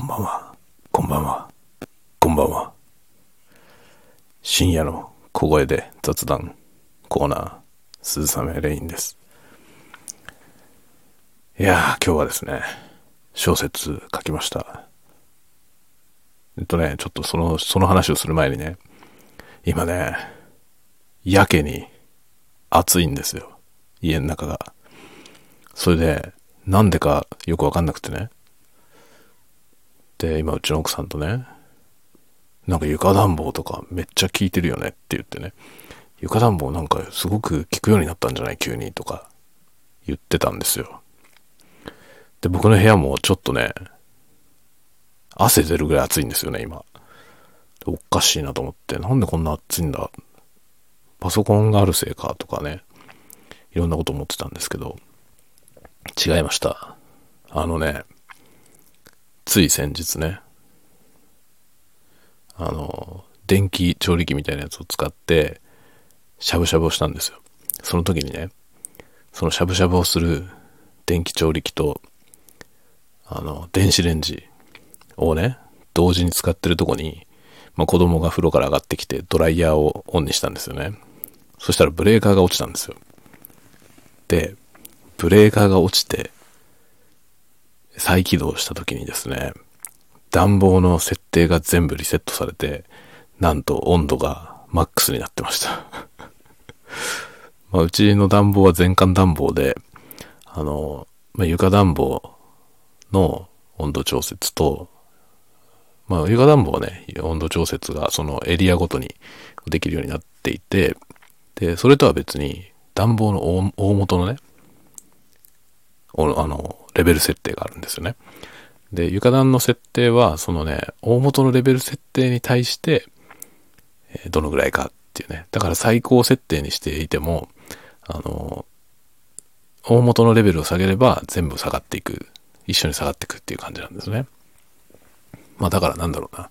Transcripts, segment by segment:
こんばんは。こんばんは。こんばんは。深夜の小声で雑談コーナー、鈴雨レインです。いやー、今日はですね、小説書きました。えっとね、ちょっとその、その話をする前にね、今ね、やけに暑いんですよ。家の中が。それで、なんでかよくわかんなくてね。で、今うちの奥さんとね、なんか床暖房とかめっちゃ効いてるよねって言ってね、床暖房なんかすごく効くようになったんじゃない？急にとか言ってたんですよ。で、僕の部屋もちょっとね、汗出るぐらい暑いんですよね、今。おかしいなと思って、なんでこんな暑いんだ？パソコンがあるせいかとかね、いろんなこと思ってたんですけど、違いました。あのね、つい先日ね、あの、電気調理器みたいなやつを使って、しゃぶしゃぶをしたんですよ。その時にね、そのしゃぶしゃぶをする電気調理器と、あの、電子レンジをね、同時に使ってるとこに、まあ、子供が風呂から上がってきてドライヤーをオンにしたんですよね。そしたらブレーカーが落ちたんですよ。で、ブレーカーが落ちて、再起動した時にですね、暖房の設定が全部リセットされて、なんと温度がマックスになってました。まあ、うちの暖房は全館暖房で、あの、まあ、床暖房の温度調節と、まあ、床暖房はね、温度調節がそのエリアごとにできるようになっていて、で、それとは別に暖房の大元のね、あの、レベル設定があるんですよね。で、床暖の設定は、そのね、大元のレベル設定に対して、えどのぐらいかっていうね。だから最高設定にしていても、あの、大元のレベルを下げれば全部下がっていく。一緒に下がっていくっていう感じなんですね。まあだからなんだろうな。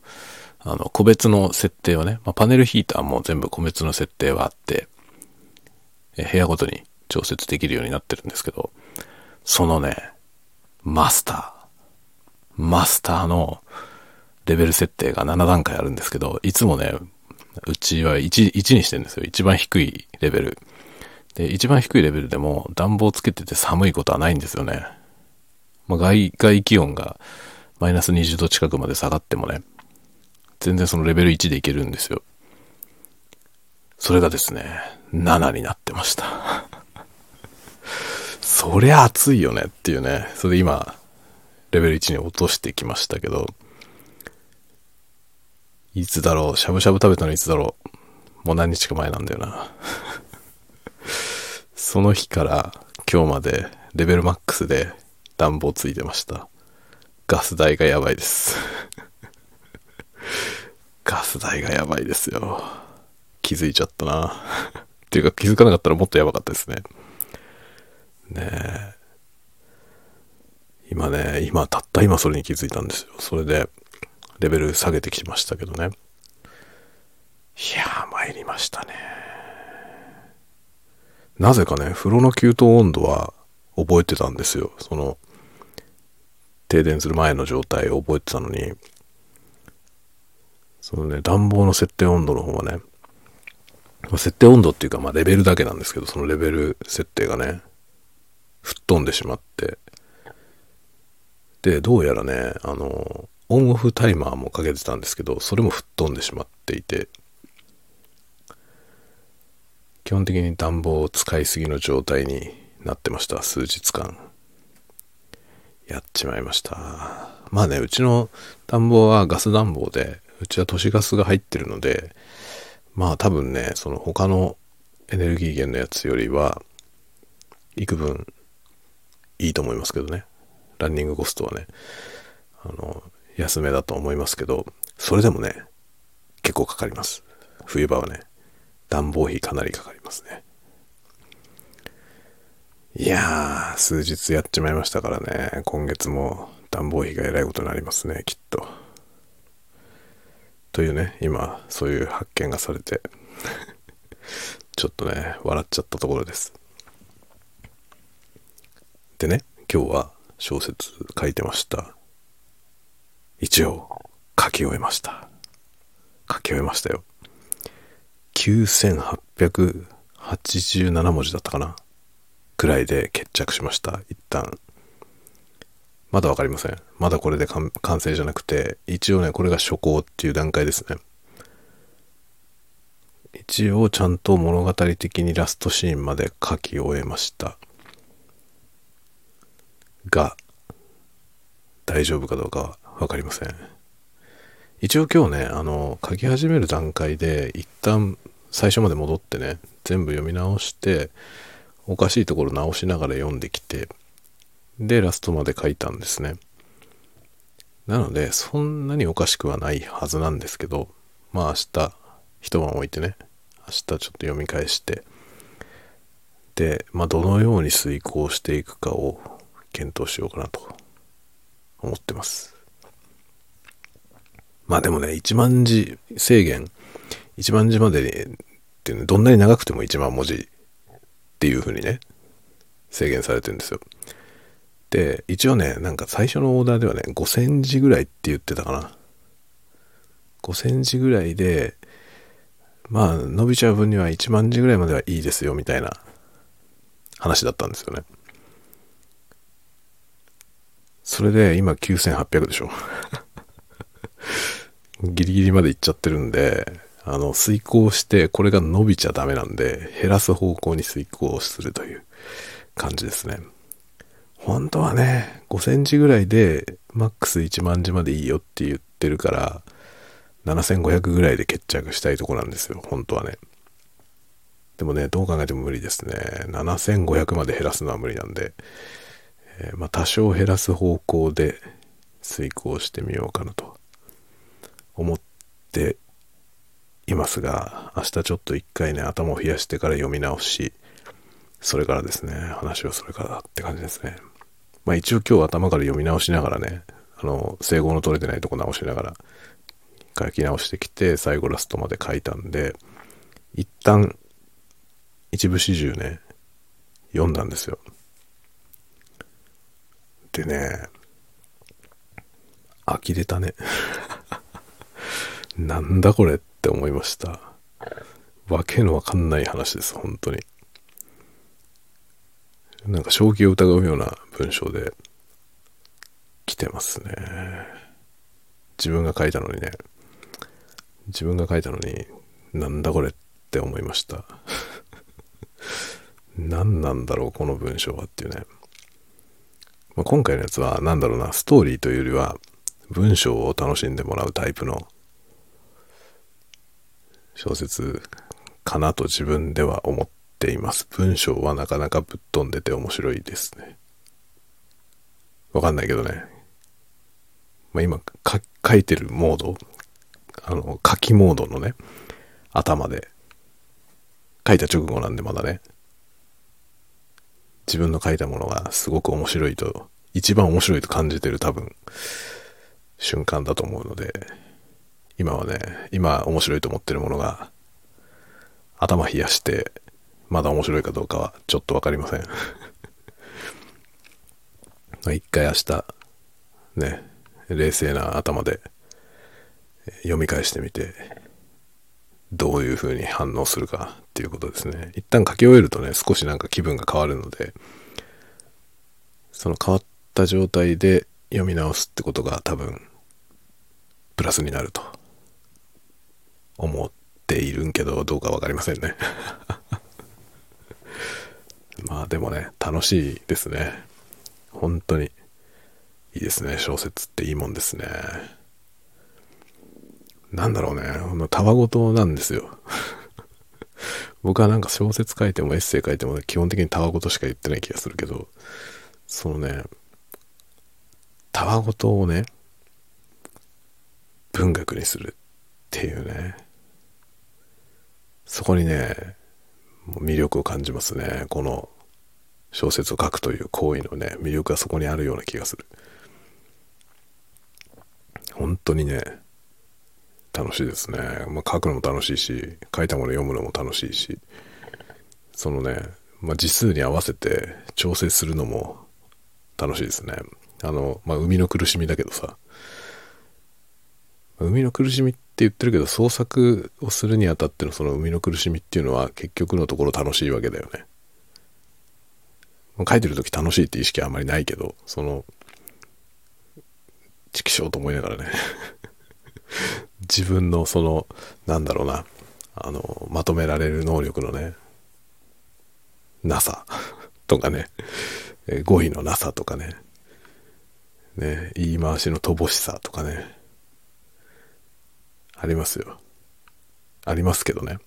あの、個別の設定はね、まあ、パネルヒーターも全部個別の設定はあって、え部屋ごとに調節できるようになってるんですけど、そのね、マスター。マスターのレベル設定が7段階あるんですけど、いつもね、うちは 1, 1にしてるんですよ。一番低いレベル。で、一番低いレベルでも暖房つけてて寒いことはないんですよね。まあ、外、外気温がマイナス20度近くまで下がってもね、全然そのレベル1でいけるんですよ。それがですね、7になってました。そりゃ暑いよねっていうね。それで今、レベル1に落としてきましたけど、いつだろう、しゃぶしゃぶ食べたのいつだろう？もう何日か前なんだよな。その日から今日までレベルマックスで暖房ついてました。ガス代がやばいです。ガス代がやばいですよ。気づいちゃったな。っていうか気づかなかったらもっとやばかったですね。ね。今ね、今、たった今それに気づいたんですよ。それで、レベル下げてきましたけどね。いやー、参りましたね。なぜかね、風呂の給湯温度は覚えてたんですよ。その、停電する前の状態を覚えてたのに、そのね、暖房の設定温度の方はね、設定温度っていうか、まあレベルだけなんですけど、そのレベル設定がね、吹っ飛んでしまって、で、どうやらね、あの、オンオフタイマーもかけてたんですけど、それも吹っ飛んでしまっていて、基本的に暖房を使いすぎの状態になってました、数日間。やっちまいました。まあね、うちの暖房はガス暖房で、うちは都市ガスが入ってるので、まあ多分ね、その他のエネルギー源のやつよりは、幾分いいと思いますけどね。ランニングコストはね、あの、安めだと思いますけど、それでもね、結構かかります。冬場はね、暖房費かなりかかりますね。いやー、数日やっちまいましたからね、今月も暖房費がえらいことになりますね、きっと。というね、今、そういう発見がされて、ちょっとね、笑っちゃったところです。でね、今日は小説書いてました。一応書き終えました。書き終えましたよ。9887文字だったかなくらいで決着しました。一旦。まだわかりません。まだこれで完成じゃなくて、一応ね、これが初稿っていう段階ですね。一応ちゃんと物語的にラストシーンまで書き終えました。が、大丈夫かどうかはわかりません。一応今日ね、あの、書き始める段階で、一旦最初まで戻ってね、全部読み直して、おかしいところ直しながら読んできて、で、ラストまで書いたんですね。なので、そんなにおかしくはないはずなんですけど、まあ明日、一晩置いてね、明日ちょっと読み返して、で、まあどのように遂行していくかを検討しようかなと思ってます。まあでもね、1万字制限、1万字までに、っていうのどんなに長くても1万文字っていう風にね、制限されてるんですよ。で、一応ね、なんか最初のオーダーではね、5000字ぐらいって言ってたかな。5000字ぐらいで、まあ、伸びちゃう分には1万字ぐらいまではいいですよ、みたいな話だったんですよね。それで今9800でしょ。ギリギリまで行っちゃってるんで、あの、遂行してこれが伸びちゃダメなんで、減らす方向に遂行するという感じですね。本当はね、5センチぐらいでマックス1万字までいいよって言ってるから、7500ぐらいで決着したいとこなんですよ、本当はね。でもね、どう考えても無理ですね。7500まで減らすのは無理なんで、え、まあ多少減らす方向で遂行してみようかなと思っていますが、明日ちょっと一回ね、頭を冷やしてから読み直し、それからですね、話をそれからって感じですね。まあ一応今日頭から読み直しながらね、あの、整合の取れてないとこ直しながら書き直してきて、最後ラストまで書いたんで、一旦一部始終ね、読んだんですよ。でね、呆れたね。なんだこれって思いました。わけのわかんない話です、本当に。なんか正気を疑うような文章で来てますね。自分が書いたのにね。自分が書いたのに、なんだこれって思いました。何なんだろう、この文章はっていうね。まあ、今回のやつは、何だろうな、ストーリーというよりは、文章を楽しんでもらうタイプの小説かなと自分では思っています。文章はなかなかぶっ飛んでて面白いですね。わかんないけどね。まあ、今書いてるモード、あの、書きモードのね、頭で、書いた直後なんでまだね、自分の書いたものがすごく面白いと、一番面白いと感じてる多分、瞬間だと思うので、今はね、今面白いと思ってるものが、頭冷やしてまだ面白いかどうかはちょっとわかりません。一回明日、ね、冷静な頭で読み返してみて、どういう風に反応するかっていうことですね。一旦書き終えるとね、少しなんか気分が変わるので、その変わった状態で読み直すってことが多分、プラスになると思っているんけど、どうかわかりませんね まあでもね、楽しいですね。本当に。いいですね。小説っていいもんですね。なんだろうね。たわごとなんですよ。僕はなんか小説書いてもエッセイ書いても、ね、基本的にたわごとしか言ってない気がするけど、そのね、たわごとをね、文学にするっていうね、そこにね、魅力を感じますね。この小説を書くという行為のね、魅力がそこにあるような気がする。本当にね、楽しいですね。まあ、書くのも楽しいし、書いたもの読むのも楽しいし、そのね、まあ、字数に合わせて調整するのも楽しいですね。あの、まあ、生みの苦しみだけどさ、生みの苦しみって言ってるけど創作をするにあたってのその生みの苦しみっていうのは結局のところ楽しいわけだよね。書いてる時楽しいって意識はあんまりないけどその畜生と思いながらね自分のそのなんだろうなあのまとめられる能力のねなさとかね語彙のなさとかねね言い回しの乏しさとかねありますよ。ありますけどね。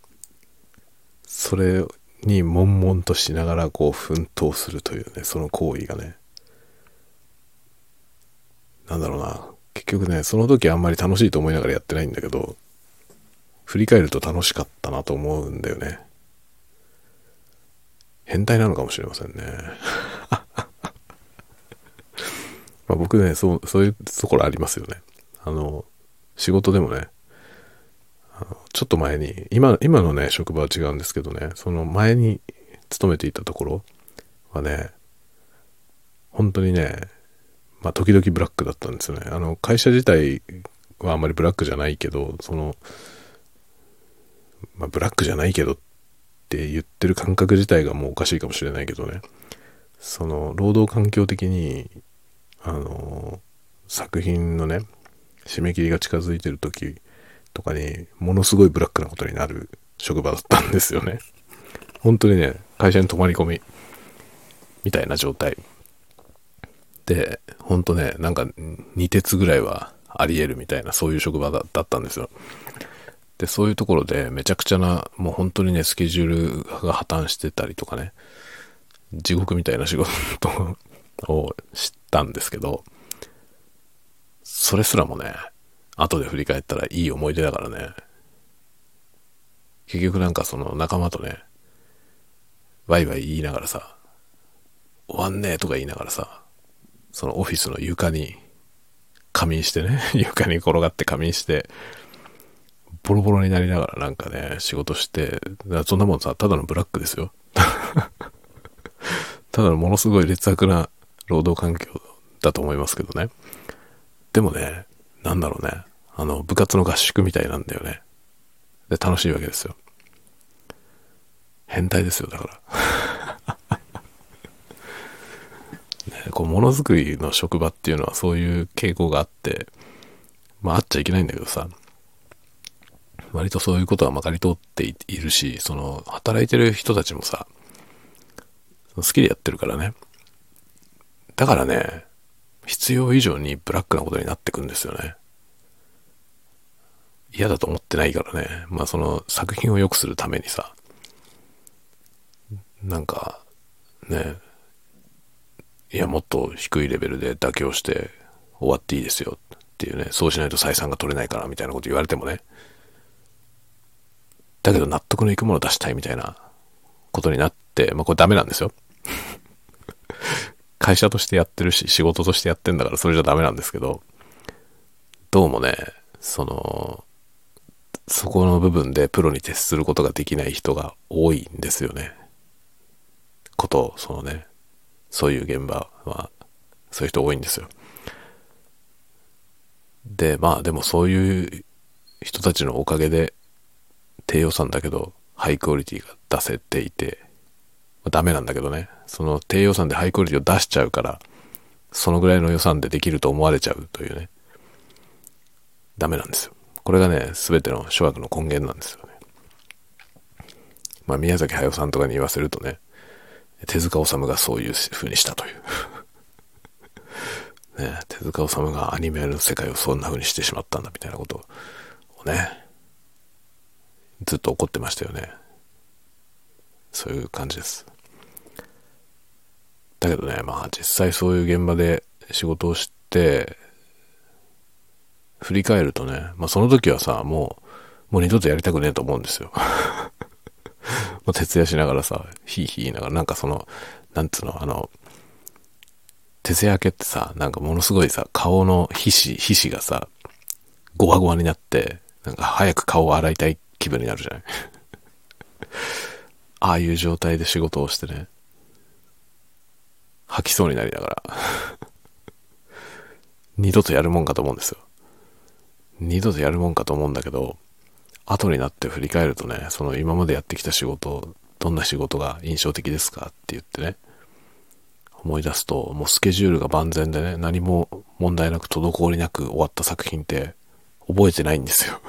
それに悶々としながらこう奮闘するというね、その行為がね。なんだろうな。結局ね、その時あんまり楽しいと思いながらやってないんだけど、振り返ると楽しかったなと思うんだよね。変態なのかもしれませんね。ま僕ね、そう、そういうところありますよね。あの、仕事でもね、ちょっと前に、今、今のね、職場は違うんですけどね、その前に勤めていたところはね、本当にね、まあ、時々ブラックだったんですよね。あの、会社自体はあまりブラックじゃないけど、その、まあ、ブラックじゃないけどって言ってる感覚自体がもうおかしいかもしれないけどね、その、労働環境的に、あの、作品のね、締め切りが近づいてる時とかに、ものすごいブラックなことになる職場だったんですよね。本当にね、会社に泊まり込み、みたいな状態。で、本当ね、なんか2鉄ぐらいはあり得るみたいな、そういう職場だったんですよ。で、そういうところでめちゃくちゃな、もう本当にね、スケジュールが破綻してたりとかね、地獄みたいな仕事を知ったんですけど、それすらもね、後で振り返ったらいい思い出だからね。結局なんかその仲間とね、ワイワイ言いながらさ、終わんねえとか言いながらさ、そのオフィスの床に仮眠してね、床に転がって仮眠して、ボロボロになりながらなんかね、仕事して、そんなもんさ、ただのブラックですよ。ただのものすごい劣悪な労働環境だと思いますけどね。でもね、なんだろうね。あの、部活の合宿みたいなんだよね。で、楽しいわけですよ。変態ですよ、だから。ね、こう、ものづくりの職場っていうのはそういう傾向があって、まあ、あっちゃいけないんだけどさ、割とそういうことはまかり通っているし、その、働いてる人たちもさ、好きでやってるからね。だからね、必要以上にブラックなことになってくんですよね。嫌だと思ってないからね。まあその作品を良くするためにさ、なんか、ね、いや、もっと低いレベルで妥協して終わっていいですよっていうね、そうしないと採算が取れないからみたいなこと言われてもね。だけど納得のいくものを出したいみたいなことになって、まあこれダメなんですよ。会社としてやってるし、仕事としてやってんだからそれじゃダメなんですけど、どうもね、その、そこの部分でプロに徹することができない人が多いんですよね。こと、そのね、そういう現場は、そういう人多いんですよ。で、まあでもそういう人たちのおかげで、低予算だけど、ハイクオリティが出せていて、まあ、ダメなんだけどね。その低予算でハイクオリティを出しちゃうから、そのぐらいの予算でできると思われちゃうというね。ダメなんですよ。これがね、すべての諸悪の根源なんですよね。まあ、宮崎駿さんとかに言わせるとね、手塚治虫がそういう風にしたという ね、手塚治虫がアニメの世界をそんな風にしてしまったんだみたいなことをね、ずっと怒ってましたよね。そういう感じです。だけどね、まあ実際そういう現場で仕事をして、振り返るとね、まあその時はさ、もう、もう二度とやりたくねえと思うんですよ。もう徹夜しながらさ、ヒーヒー言いながら、なんかその、なんつうの、あの、徹夜明けってさ、なんかものすごいさ、顔の皮脂、皮脂がさ、ゴワゴワになって、なんか早く顔を洗いたい気分になるじゃない？ああいう状態で仕事をしてね、吐きそうになりながら 二度とやるもんかと思うんですよ。二度とやるもんかと思うんだけど、後になって振り返るとね、その今までやってきた仕事、どんな仕事が印象的ですかって言ってね、思い出すと、もうスケジュールが万全でね、何も問題なく滞りなく終わった作品って覚えてないんですよ。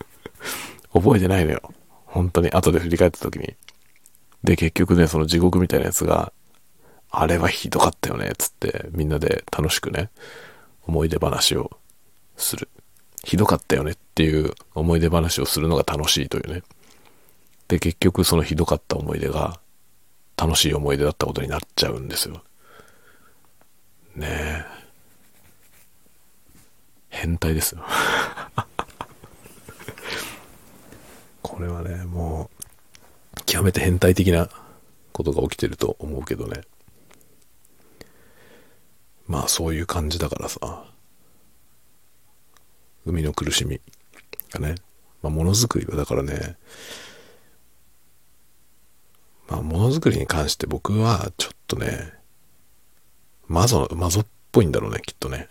覚えてないのよ。本当に後で振り返った時に。で、結局ね、その地獄みたいなやつが、あれはひどかったよね、つってみんなで楽しくね、思い出話をする。ひどかったよねっていう思い出話をするのが楽しいというね。で、結局そのひどかった思い出が楽しい思い出だったことになっちゃうんですよ。ねえ。変態ですよ。これはね、もう、極めて変態的なことが起きてると思うけどね。まあそういう感じだからさ、海の苦しみがね、まあものづくりはだからね、まあものづくりに関して僕はちょっとね、マゾ、マゾっぽいんだろうね、きっとね。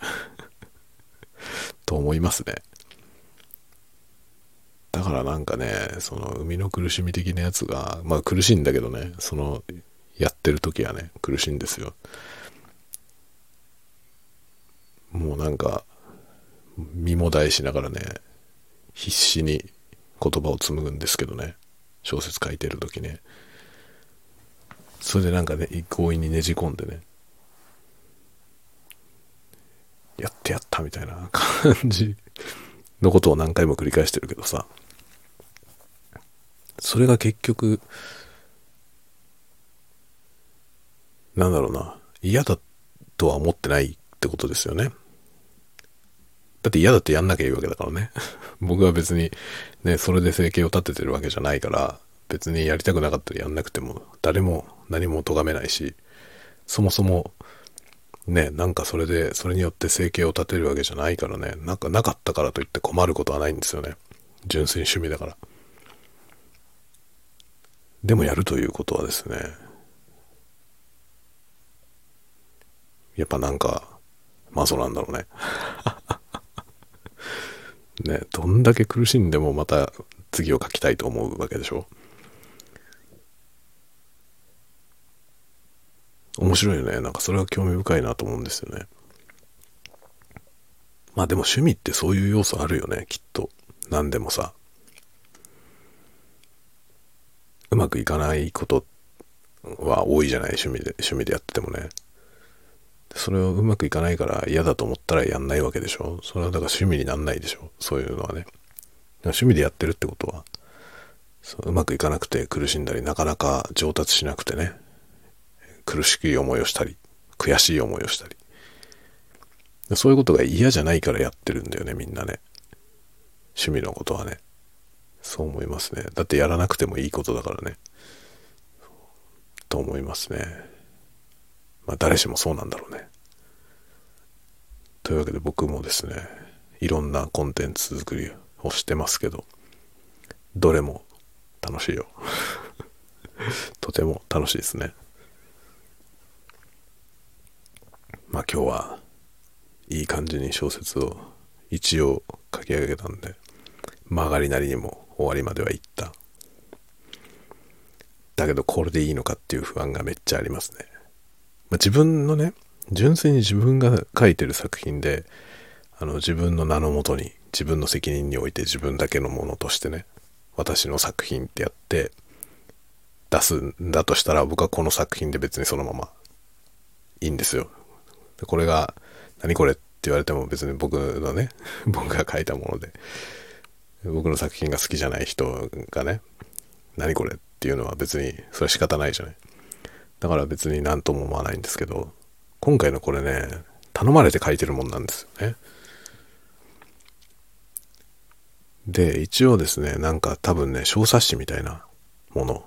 と思いますね。だからなんかね、その海の苦しみ的なやつが、まあ苦しいんだけどね、そのやってる時はね、苦しいんですよ。もうなんか、身も大しながらね、必死に言葉を紡ぐんですけどね、小説書いてる時ね。それでなんかね、強引にねじ込んでね、やってやったみたいな感じのことを何回も繰り返してるけどさ、それが結局、なんだろうな、嫌だとは思ってないってことですよね。だって嫌だってやんなきゃいいわけだからね。僕は別にね、それで生計を立ててるわけじゃないから、別にやりたくなかったらやんなくても、誰も何も咎めないし、そもそも、ね、なんかそれで、それによって生計を立てるわけじゃないからね、なんかなかったからといって困ることはないんですよね。純粋に趣味だから。でもやるということはですね、やっぱなんか、マゾなんだろうね。ね、どんだけ苦しんでもまた次を書きたいと思うわけでしょ？面白いよね。なんかそれは興味深いなと思うんですよね。まあでも趣味ってそういう要素あるよね、きっと。何でもさ。うまくいかないことは多いじゃない？趣味で、趣味でやっててもね。それをうまくいかないから嫌だと思ったらやんないわけでしょ？それはだから趣味になんないでしょ？そういうのはね。趣味でやってるってことは、ううまくいかなくて苦しんだり、なかなか上達しなくてね、苦しい思いをしたり、悔しい思いをしたり。そういうことが嫌じゃないからやってるんだよね、みんなね。趣味のことはね。そう思いますね。だってやらなくてもいいことだからね。と思いますね。まあ誰しもそうなんだろうね。というわけで僕もですね、いろんなコンテンツ作りをしてますけど、どれも楽しいよ。とても楽しいですね。まあ今日はいい感じに小説を一応書き上げたんで、曲がりなりにも終わりまでは行った。だけどこれでいいのかっていう不安がめっちゃありますね。まあ、自分のね、純粋に自分が書いてる作品で、あの自分の名のもとに、自分の責任において自分だけのものとしてね、私の作品ってやって出すんだとしたら僕はこの作品で別にそのままいいんですよ。これが何これって言われても別に僕のね、僕が書いたもので、僕の作品が好きじゃない人がね、何これっていうのは別にそれは仕方ないじゃない。だから別に何とも思わないんですけど、今回のこれね、頼まれて書いてるもんなんですよね。で、一応ですね、なんか多分ね、小冊子みたいなもの、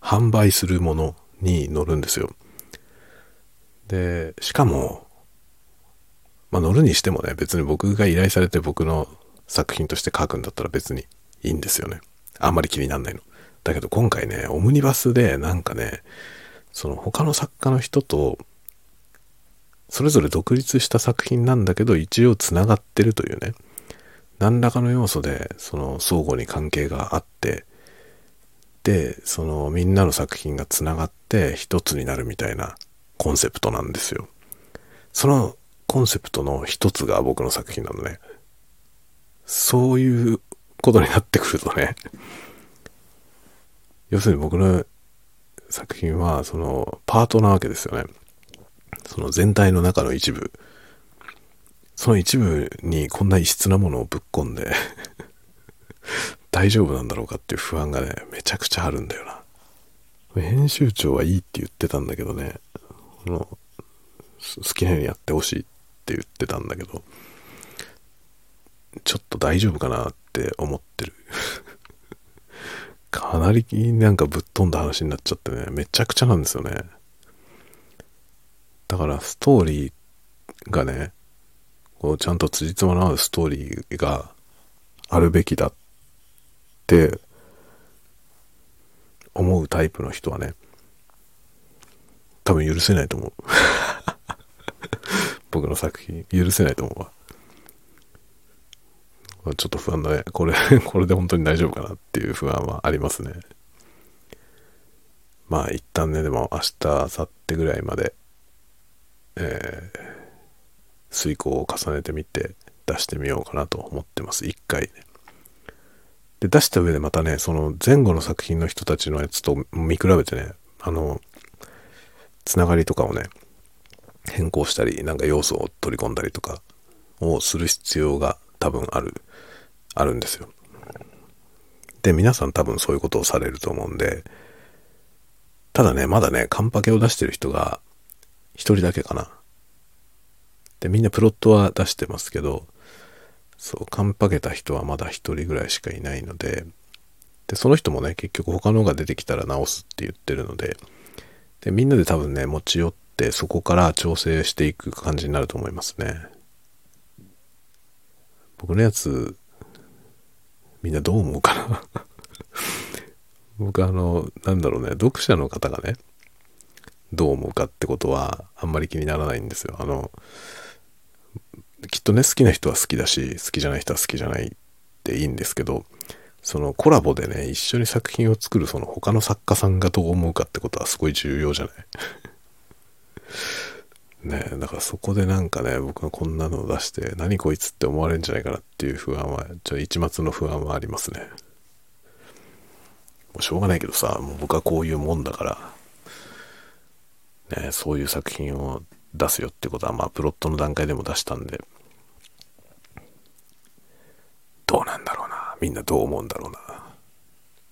販売するものに載るんですよ。で、しかも、まあ載るにしてもね、別に僕が依頼されて僕の作品として書くんだったら別にいいんですよね。あんまり気になんないの。だけど今回ね、オムニバスでなんかね、その他の作家の人と、それぞれ独立した作品なんだけど、一応繋がってるというね、何らかの要素でその相互に関係があってでそのみんなの作品がつながって一つになるみたいなコンセプトなんですよ。そのコンセプトの一つが僕の作品なのね。そういうことになってくるとね。要するに僕の作品はそのパートなわけですよねその全体の中の一部その一部にこんな異質なものをぶっ込んで 大丈夫なんだろうかっていう不安がね、めちゃくちゃあるんだよな。編集長はいいって言ってたんだけどね、あの好きなようにやってほしいって言ってたんだけど、ちょっと大丈夫かなって思ってる。かなりなんかぶっ飛んだ話になっちゃってね、めちゃくちゃなんですよね。だからストーリーがね、こうちゃんと辻褄の合うストーリーがあるべきだって思うタイプの人はね、多分許せないと思う。僕の作品、許せないと思うわ。まちょっと不安だね。これ、これで本当に大丈夫かなっていう不安はありますね。まあ一旦ね、でも明日、明後日ぐらいまで、えー、遂行を重ねてみて出してみようかなと思ってます。一回ね。で、出した上でまたね、その前後の作品の人たちのやつと見比べてね、あの、つながりとかをね、変更したり、なんか要素を取り込んだりとかをする必要が多分ある、あるんですよ。で、皆さん多分そういうことをされると思うんで、ただね、まだね、カンパケを出してる人が一人だけかな。で、みんなプロットは出してますけど、そう、カンパけた人はまだ一人ぐらいしかいないので、で、その人もね、結局他のが出てきたら直すって言ってるので、で、みんなで多分ね、持ち寄って、そこから調整していく感じになると思いますね。僕のやつ、みんなどう思うかな？僕あの、なんだろうね、読者の方がね、どう思うかってことはあんまり気にならないんですよ。あの、きっとね、好きな人は好きだし、好きじゃない人は好きじゃないっていいんですけど、そのコラボでね、一緒に作品を作るその他の作家さんがどう思うかってことはすごい重要じゃない？ねだからそこでなんかね、僕がこんなのを出して、何こいつって思われるんじゃないかなっていう不安は、ちょ一末の不安はありますね。もうしょうがないけどさ、もう僕はこういうもんだから、ね、そういう作品を出すよってことは、まあ、プロットの段階でも出したんで、どうなんだろうな。みんなどう思うんだろうな。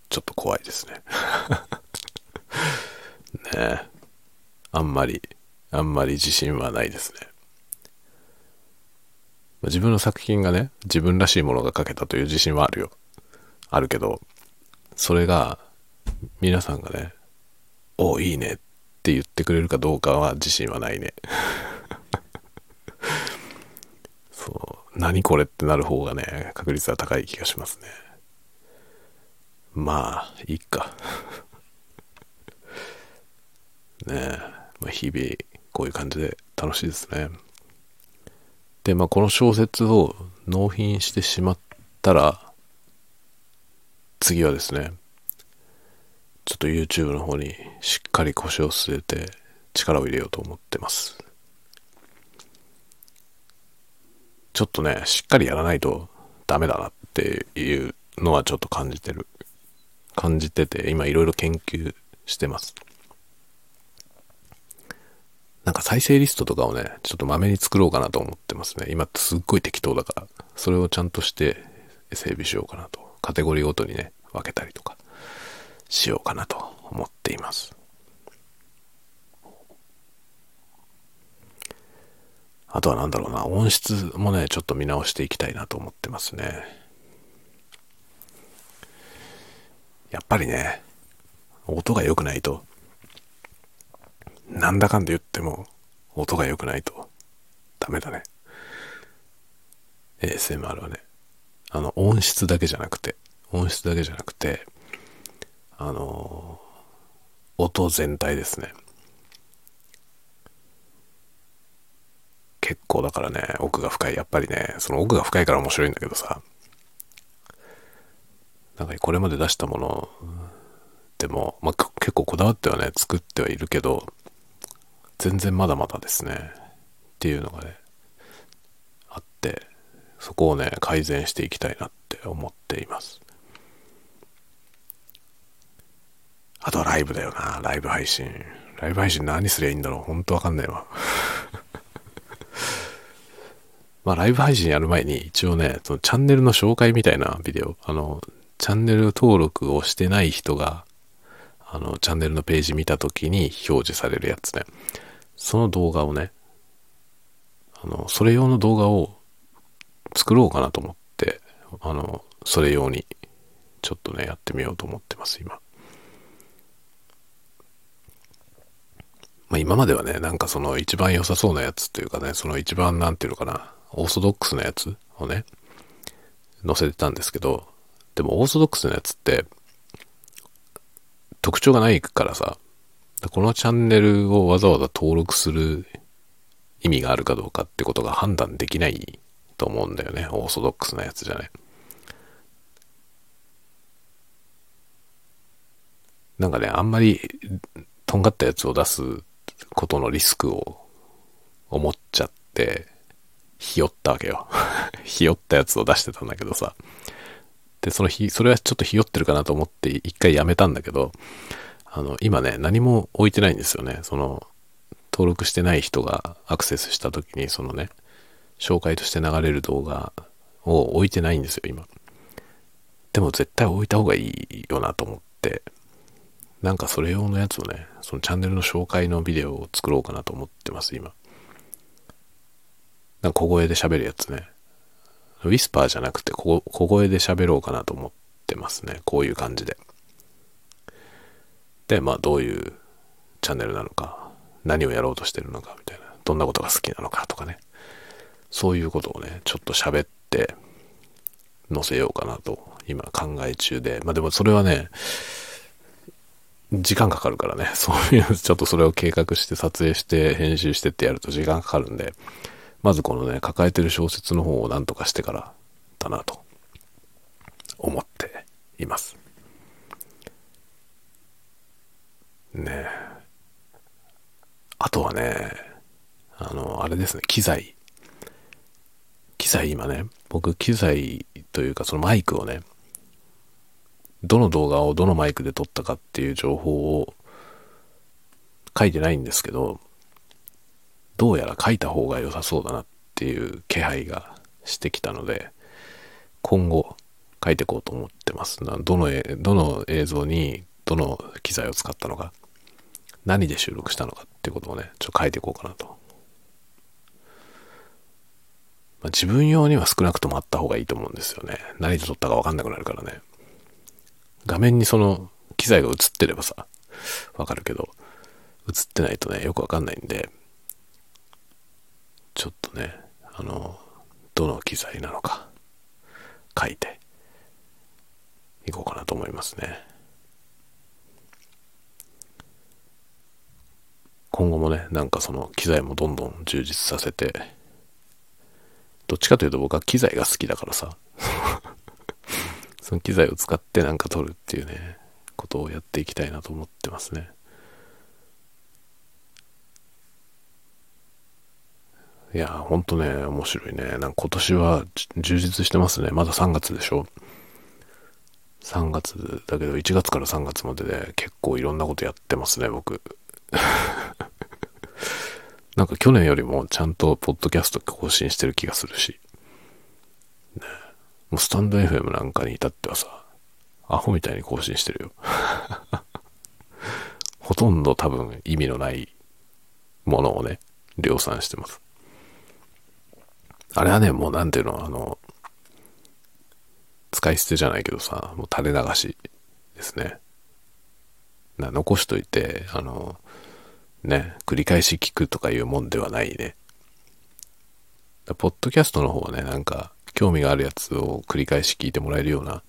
ちょっと怖いですね。ねえ。あんまり、あんまり自信はないですね。自分の作品がね、自分らしいものが書けたという自信はあるよ。あるけど、それが、皆さんがね、おいいねって言ってくれるかどうかは自信はないね そう何これってなる方がね確率は高い気がしますねまあいいか ねえ、まあ、日々こういう感じで楽しいですねでまあこの小説を納品してしまったら次はですねちょっと YouTube の方にしっかり腰を据えて力を入れようと思ってます。ちょっとね、しっかりやらないとダメだなっていうのはちょっと感じてる。感じてて、今いろいろ研究してます。なんか再生リストとかをね、ちょっとまめに作ろうかなと思ってますね。今すっごい適当だから、それをちゃんとして整備しようかなと。カテゴリーごとにね、分けたりとか。しようかなと思っています。あとは何だろうな、音質もね、ちょっと見直していきたいなと思ってますね。やっぱりね、音が良くないと、なんだかんだ言っても、音が良くないと、ダメだね。ASMR はね。あの、音質だけじゃなくて、音質だけじゃなくて、あの音全体ですね結構だからね奥が深いやっぱりねその奥が深いから面白いんだけどさなんかこれまで出したものでも、まあ、結構こだわってはね、作ってはいるけど、全然まだまだですね。っていうのがね、あって、そこをね、改善していきたいなって思っています。あとはライブだよな、ライブ配信。ライブ配信何すりゃいいんだろう。ほんとわかんないわ。まあ、ライブ配信やる前に一応ね、そのチャンネルの紹介みたいなビデオ、あの、チャンネル登録をしてない人が、あの、チャンネルのページ見た時に表示されるやつね。その動画をね、あの、それ用の動画を作ろうかなと思って、あの、それ用に、ちょっとね、やってみようと思ってます、今。まあ今まではね、なんかその一番良さそうなやつっていうかね、その一番なんていうのかな、オーソドックスなやつをね、載せてたんですけど、でもオーソドックスなやつって、特徴がないからさ、このチャンネルをわざわざ登録する意味があるかどうかってことが判断できないと思うんだよね。オーソドックスなやつじゃね。なんかね、あんまりとんがったやつを出すことのリスクを思っちゃって、ひよったわけよ。ひよったやつを出してたんだけどさ。で、その日、それはちょっとひよってるかなと思って一回やめたんだけど、あの、今ね、何も置いてないんですよね。その、登録してない人がアクセスした時に、そのね、紹介として流れる動画を置いてないんですよ、今。でも絶対置いた方がいいよなと思って、なんかそれ用のやつをね、そのチャンネルの紹介のビデオを作ろうかなと思ってます、今。なんか小声で喋るやつね。ウィスパーじゃなくて小声で喋ろうかなと思ってますね。こういう感じで。で、まあどういうチャンネルなのか、何をやろうとしてるのかみたいな、どんなことが好きなのかとかね。そういうことをね、ちょっと喋って載せようかなと今考え中で。まあでもそれはね、時間かかるからね、そういう、ちょっとそれを計画して撮影して編集してってやると時間かかるんで、まずこのね、抱えてる小説の方を何とかしてからだなと思っています。ねあとはね、あの、あれですね、機材。機材今ね、僕機材というかそのマイクをね、どの動画をどのマイクで撮ったかっていう情報を書いてないんですけど、どうやら書いた方が良さそうだなっていう気配がしてきたので、今後書いていこうと思ってます。どの、どの映像にどの機材を使ったのか、何で収録したのかっていうことをね、ちょっと書いていこうかなと。まあ、自分用には少なくともあった方がいいと思うんですよね。何で撮ったかわかんなくなるからね。画面にその機材が映ってればさ、わかるけど、映ってないとね、よくわかんないんで、ちょっとね、あの、どの機材なのか、書いて、いこうかなと思いますね。今後もね、なんかその機材もどんどん充実させて、どっちかというと僕は機材が好きだからさ その機材を使ってなんか撮るっていうね、ことをやっていきたいなと思ってますね。いや、ほんとね、面白いね。なんか今年は充実してますね。まだ3月でしょ ?3 月だけど1月から3月までで結構いろんなことやってますね、僕。なんか去年よりもちゃんとポッドキャスト更新してる気がするし。ねもうスタンド FM なんかに至ってはさ、アホみたいに更新してるよ。ほとんど多分意味のないものをね、量産してます。あれはね、もうなんていうの、あの、使い捨てじゃないけどさ、もう垂れ流しですね。な残しといて、あの、ね、繰り返し聞くとかいうもんではないね。ポッドキャストの方はね、なんか、興味があるやつを繰り返し聞いてもらえるような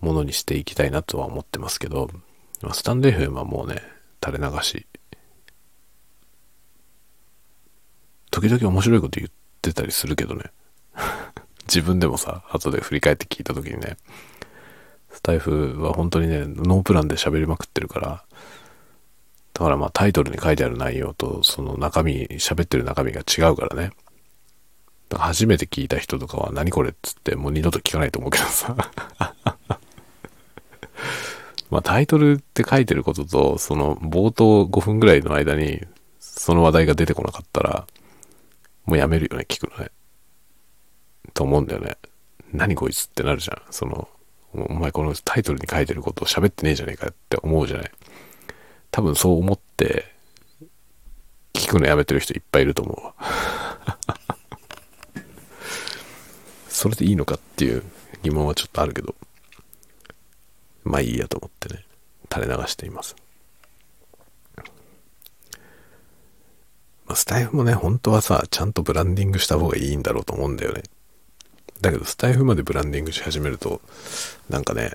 ものにしていきたいなとは思ってますけど、スタンド FM はもうね、垂れ流し。時々面白いこと言ってたりするけどね。自分でもさ、後で振り返って聞いた時にね、スタイフは本当にね、ノープランで喋りまくってるから、だからまあタイトルに書いてある内容とその中身、喋ってる中身が違うからね。だから初めて聞いた人とかは何これっつってもう二度と聞かないと思うけどさ。まあタイトルって書いてることと、その冒頭5分ぐらいの間にその話題が出てこなかったら、もうやめるよね、聞くのね。と思うんだよね。何こいつってなるじゃん。その、お前このタイトルに書いてることを喋ってねえじゃねえかって思うじゃない。多分そう思って、聞くのやめてる人いっぱいいると思うわ。それでいいのかっていう疑問はちょっとあるけど、まあいいやと思ってね、垂れ流しています。ま、スタイフもね、本当はさ、ちゃんとブランディングした方がいいんだろうと思うんだよね。だけど、スタイフまでブランディングし始めると、なんかね、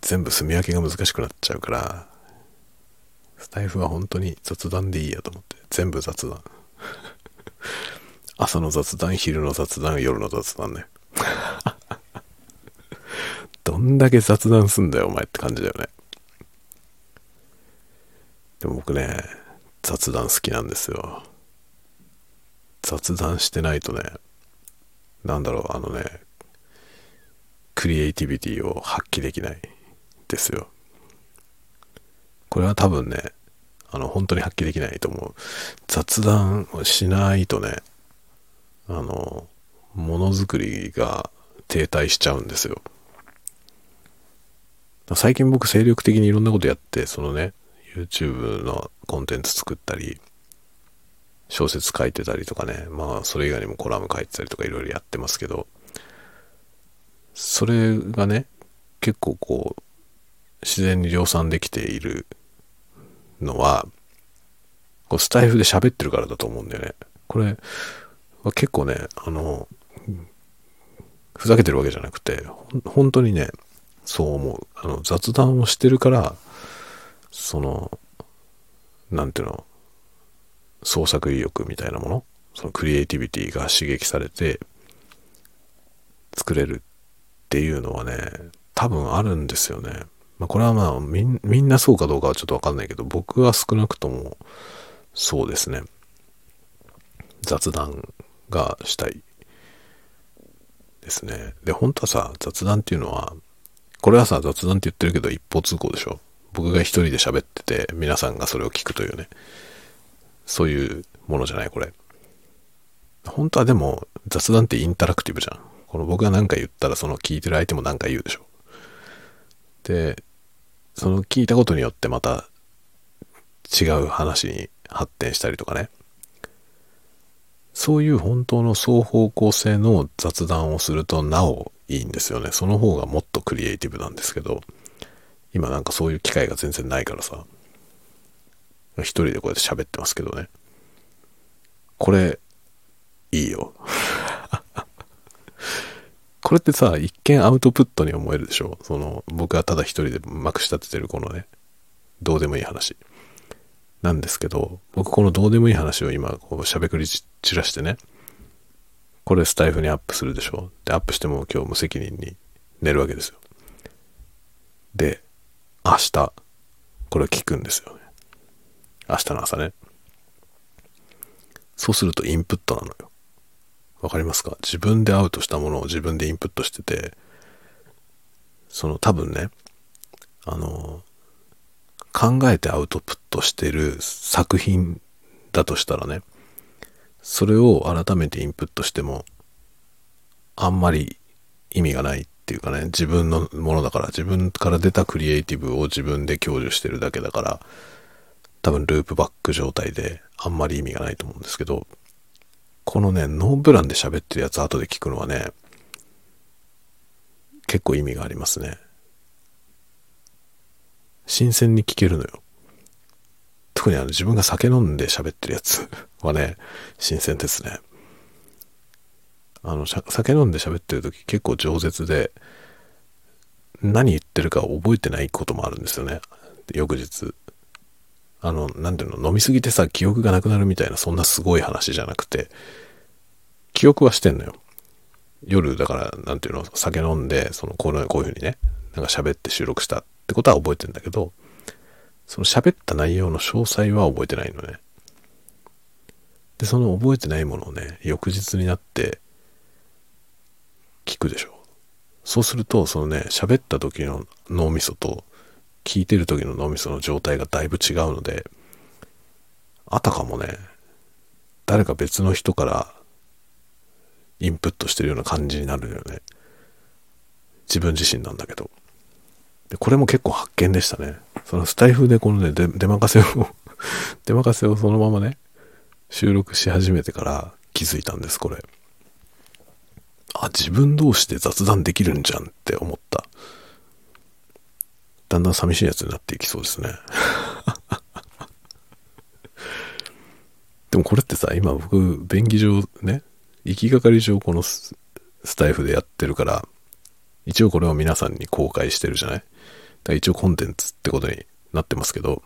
全部住み分けが難しくなっちゃうから、スタイフは本当に雑談でいいやと思って、全部雑談。朝の雑談、昼の雑談、夜の雑談ね。どんだけ雑談すんだよ、お前って感じだよね。でも僕ね、雑談好きなんですよ。雑談してないとね、なんだろう、あのね、クリエイティビティを発揮できないですよ。これは多分ね、あの、本当に発揮できないと思う。雑談をしないとね、あの、ものづくりが停滞しちゃうんですよ。最近僕精力的にいろんなことやって、そのね、YouTube のコンテンツ作ったり、小説書いてたりとかね、まあそれ以外にもコラム書いてたりとかいろいろやってますけど、それがね、結構こう、自然に量産できているのは、こうスタイフで喋ってるからだと思うんだよね。これは結構ね、あの、ふざけてるわけじゃなくて、本当にね、そう思う。あの、雑談をしてるから、その、なんていうの、創作意欲みたいなもの、そのクリエイティビティが刺激されて、作れるっていうのはね、多分あるんですよね。まあ、これはまあみんなそうかどうかはちょっとわかんないけど、僕は少なくともそうですね。雑談がしたいですね。で、本当はさ、雑談っていうのは、これはさ、雑談って言ってるけど一方通行でしょ？僕が一人で喋ってて、皆さんがそれを聞くというね。そういうものじゃない、これ。本当はでも、雑談ってインタラクティブじゃん。この僕が何か言ったら、その聞いてる相手も何か言うでしょ。で、その聞いたことによってまた違う話に発展したりとかね。そういう本当の双方向性の雑談をするとなおいいんですよね。その方がもっとクリエイティブなんですけど、今なんかそういう機会が全然ないからさ、一人でこうやって喋ってますけどね。これ、いいよ。これってさ、一見アウトプットに思えるでしょ？その、僕はただ一人でまくし立ててるこのね、どうでもいい話。なんですけど、僕このどうでもいい話を今、こう、しゃべくり散らしてね、これスタイフにアップするでしょ？で、アップしても今日無責任に寝るわけですよ。で、明日、これ聞くんですよね。明日の朝ね。そうするとインプットなのよ。わかりますか？自分でアウトしたものを自分でインプットしてて、その多分ね、あの、考えてアウトプットしてる作品だとしたらね、それを改めてインプットしても、あんまり意味がないっていうかね、自分のものだから、自分から出たクリエイティブを自分で享受してるだけだから、多分ループバック状態であんまり意味がないと思うんですけど、このね、ノープランで喋ってるやつ後で聞くのはね、結構意味がありますね。新鮮に聞けるのよ。特にあの自分が酒飲んで喋ってるやつ はね、新鮮ですね。あの、酒飲んで喋ってる時結構饒舌で、何言ってるか覚えてないこともあるんですよね。翌日。あの、なんていうの、飲みすぎてさ、記憶がなくなるみたいな、そんなすごい話じゃなくて、記憶はしてんのよ。夜、だから、なんていうの、酒飲んで、その、こうこういうふうにね、なんか喋って収録したってことは覚えてんだけど、その喋った内容の詳細は覚えてないのね。で、その覚えてないものをね、翌日になって聞くでしょ。そうすると、そのね、喋った時の脳みそと聞いてる時の脳みその状態がだいぶ違うので、あたかもね、誰か別の人からインプットしてるような感じになるよね。自分自身なんだけど。で、これも結構発見でしたね。そのスタイフでこのね、出任せを 出任せをそのままね、収録し始めてから気づいたんです、これ。あ、自分同士で雑談できるんじゃんって思った。だんだん寂しいやつになっていきそうですね。でもこれってさ、今僕、便宜上ね、行きがかり上このスタイフでやってるから、一応これを皆さんに公開してるじゃない？だから一応コンテンツってことになってますけど、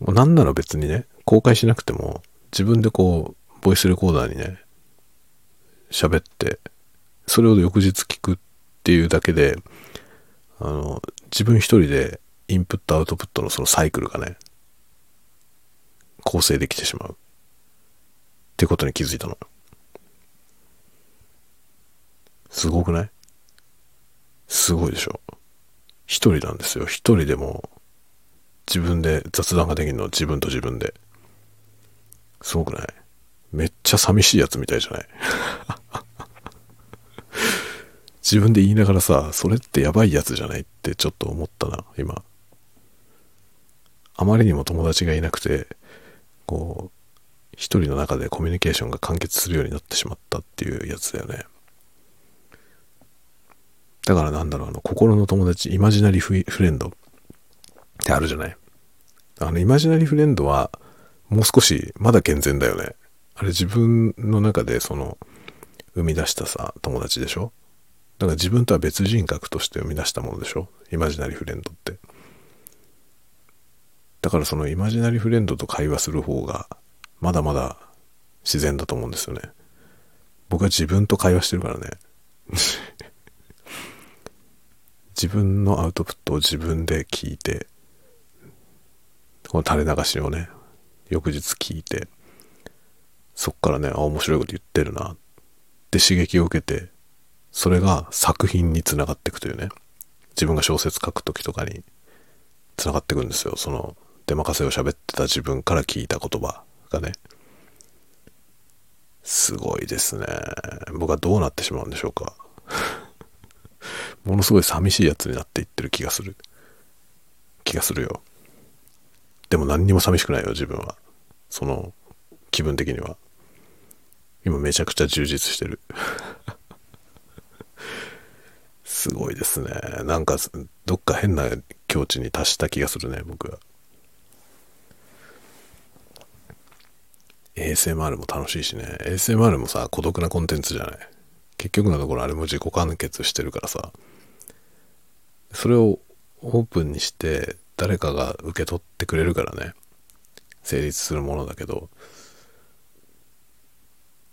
もうなんなら別にね、公開しなくても、自分でこう、ボイスレコーダーにね、喋って、それを翌日聞くっていうだけで、あの、自分一人でインプットアウトプットのそのサイクルがね、構成できてしまう。ってことに気づいたの。すごくない？すごいでしょ。一人なんですよ。一人でも自分で雑談ができるの自分と自分で。すごくない？めっちゃ寂しいやつみたいじゃない？自分で言いながらさ、それってやばいやつじゃないってちょっと思ったな、今。あまりにも友達がいなくて、こう、一人の中でコミュニケーションが完結するようになってしまったっていうやつだよね。だからなんだろう、あの、心の友達、イマジナリーフレンドってあるじゃないあの、イマジナリーフレンドは、もう少し、まだ健全だよね。あれ自分の中でその、生み出したさ、友達でしょだから自分とは別人格として生み出したものでしょ？イマジナリーフレンドって。だからそのイマジナリーフレンドと会話する方が、まだまだ自然だと思うんですよね。僕は自分と会話してるからね。自分のアウトプットを自分で聞いて、この垂れ流しをね、翌日聞いて、そっからね、あ、面白いこと言ってるなって刺激を受けて、それが作品につながっていくというね、自分が小説書く時とかにつながっていくんですよ。その、出任せを喋ってた自分から聞いた言葉がね。すごいですね。僕はどうなってしまうんでしょうか。ものすごい寂しいやつになっていってる気がする。気がするよ。でも何にも寂しくないよ、自分は。その、気分的には。今めちゃくちゃ充実してる。すごいですね。なんか、どっか変な境地に達した気がするね、僕は。ASMR も楽しいしね。ASMR もさ、孤独なコンテンツじゃない。結局のところあれも自己完結してるからさ。それをオープンにして誰かが受け取ってくれるからね。成立するものだけど。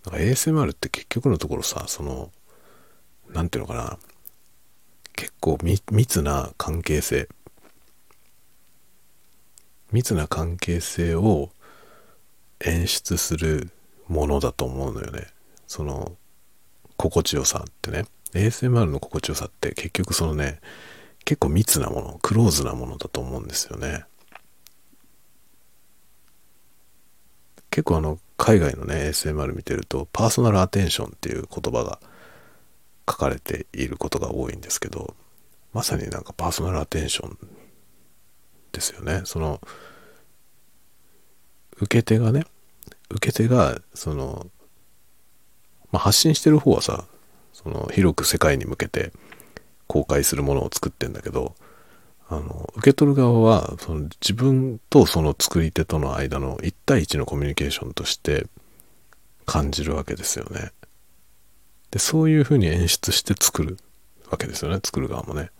なんか ASMR って結局のところさ、その、なんていうのかな。結構密な関係性。密な関係性を演出するものだと思うのよね。その、心地よさってね。ASMR の心地よさって結局そのね、結構密なもの、クローズなものだと思うんですよね。結構あの、海外のね、ASMR 見てると、パーソナルアテンションっていう言葉が書かれていることが多いんですけど、まさになんかパーソナルアテンションですよね。その、受け手がね、受け手が、その、まあ、発信してる方はさ、その、広く世界に向けて公開するものを作ってんだけど、あの、受け取る側は、その自分とその作り手との間の1対1のコミュニケーションとして感じるわけですよね。で、そういうふうに演出して作るわけですよね、作る側もね。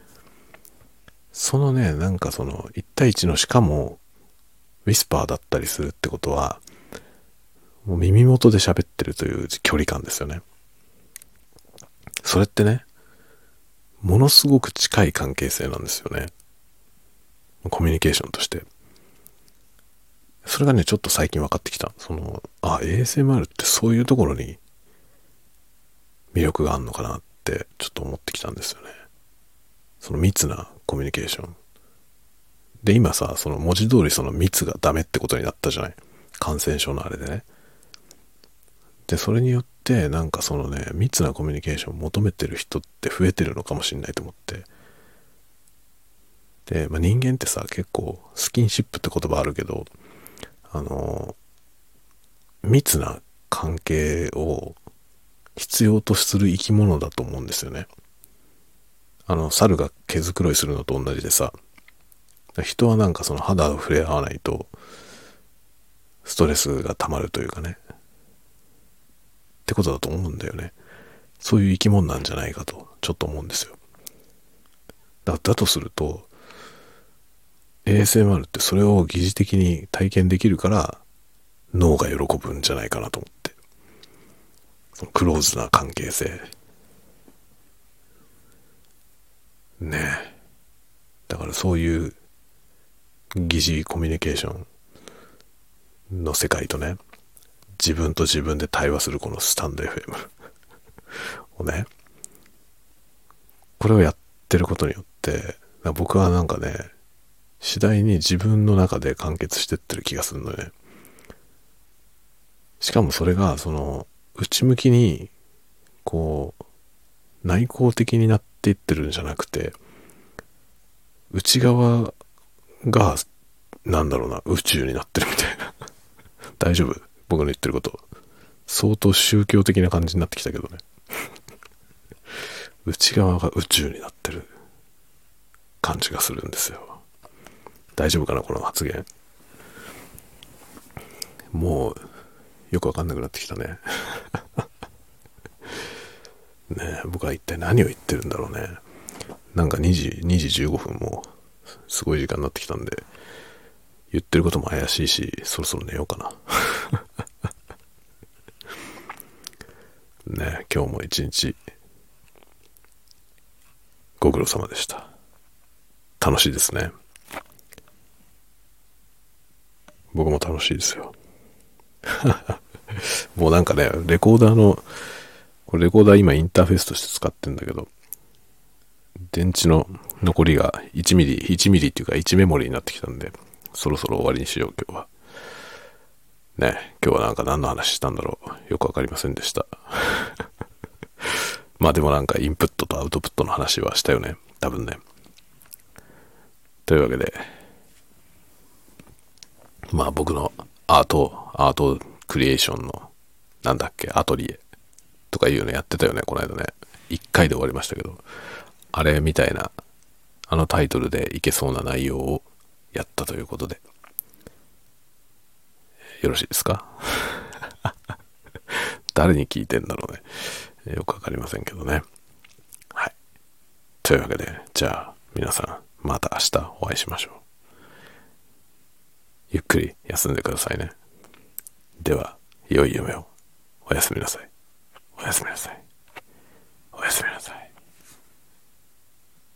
そのね、なんかその1対1のしかもウィスパーだったりするってことは、もう耳元で喋ってるという距離感ですよね。それってね、ものすごく近い関係性なんですよね。コミュニケーションとして。それがね、ちょっと最近分かってきた。その、あ、ASMR ってそういうところに魅力があるのかなってちょっと思ってきたんですよね。その密なコミュニケーション。で、今さ、その文字通りその密がダメってことになったじゃない？感染症のあれでね。で、それによって、なんかそのね、密なコミュニケーションを求めてる人って増えてるのかもしれないと思って。で、まあ、人間ってさ、結構スキンシップって言葉あるけど、あの、密な関係を必要とする生き物だと思うんですよね。あの、猿が毛づくろいするのと同じでさ、人はなんかその肌を触れ合わないと、ストレスが溜まるというかね。ってことだと思うんだよね。そういう生き物なんじゃないかと、ちょっと思うんですよ。だだとすると、ASMR ってそれを疑似的に体験できるから脳が喜ぶんじゃないかなと思って。そのクローズな関係性。ねえ。だからそういう疑似コミュニケーションの世界とね、自分と自分で対話するこのスタンド FM をね、これをやってることによって、僕はなんかね、次第に自分の中で完結してってる気がするのね。しかもそれが、その、内向きに、こう、内向的になっていってるんじゃなくて、内側が、なんだろうな、宇宙になってるみたいな。大丈夫？僕の言ってること。相当宗教的な感じになってきたけどね。内側が宇宙になってる感じがするんですよ。大丈夫かなこの発言。もう、よくわかんなくなってきたね。ね僕は一体何を言ってるんだろうね。なんか2時、2時15分も、すごい時間になってきたんで、言ってることも怪しいし、そろそろ寝ようかな。ね今日も一日、ご苦労様でした。楽しいですね。僕も楽しいですよ。もうなんかね、レコーダーの、これレコーダー今インターフェースとして使ってんだけど、電池の残りが1ミリ、1ミリっていうか1メモリになってきたんで、そろそろ終わりにしよう、今日は。ね、今日はなんか何の話したんだろう。よくわかりませんでした。まあでもなんかインプットとアウトプットの話はしたよね。多分ね。というわけで、まあ僕のアート、アートクリエーションの、なんだっけ、アトリエとかいうのやってたよね、この間ね。一回で終わりましたけど、あれみたいな、あのタイトルでいけそうな内容をやったということで、よろしいですか？誰に聞いてんだろうね。よくわかりませんけどね。はい。というわけで、じゃあ皆さん、また明日お会いしましょう。ゆっくり休んでくださいね。では、良い夢を。おやすみなさい。おやすみなさい。おやすみなさい。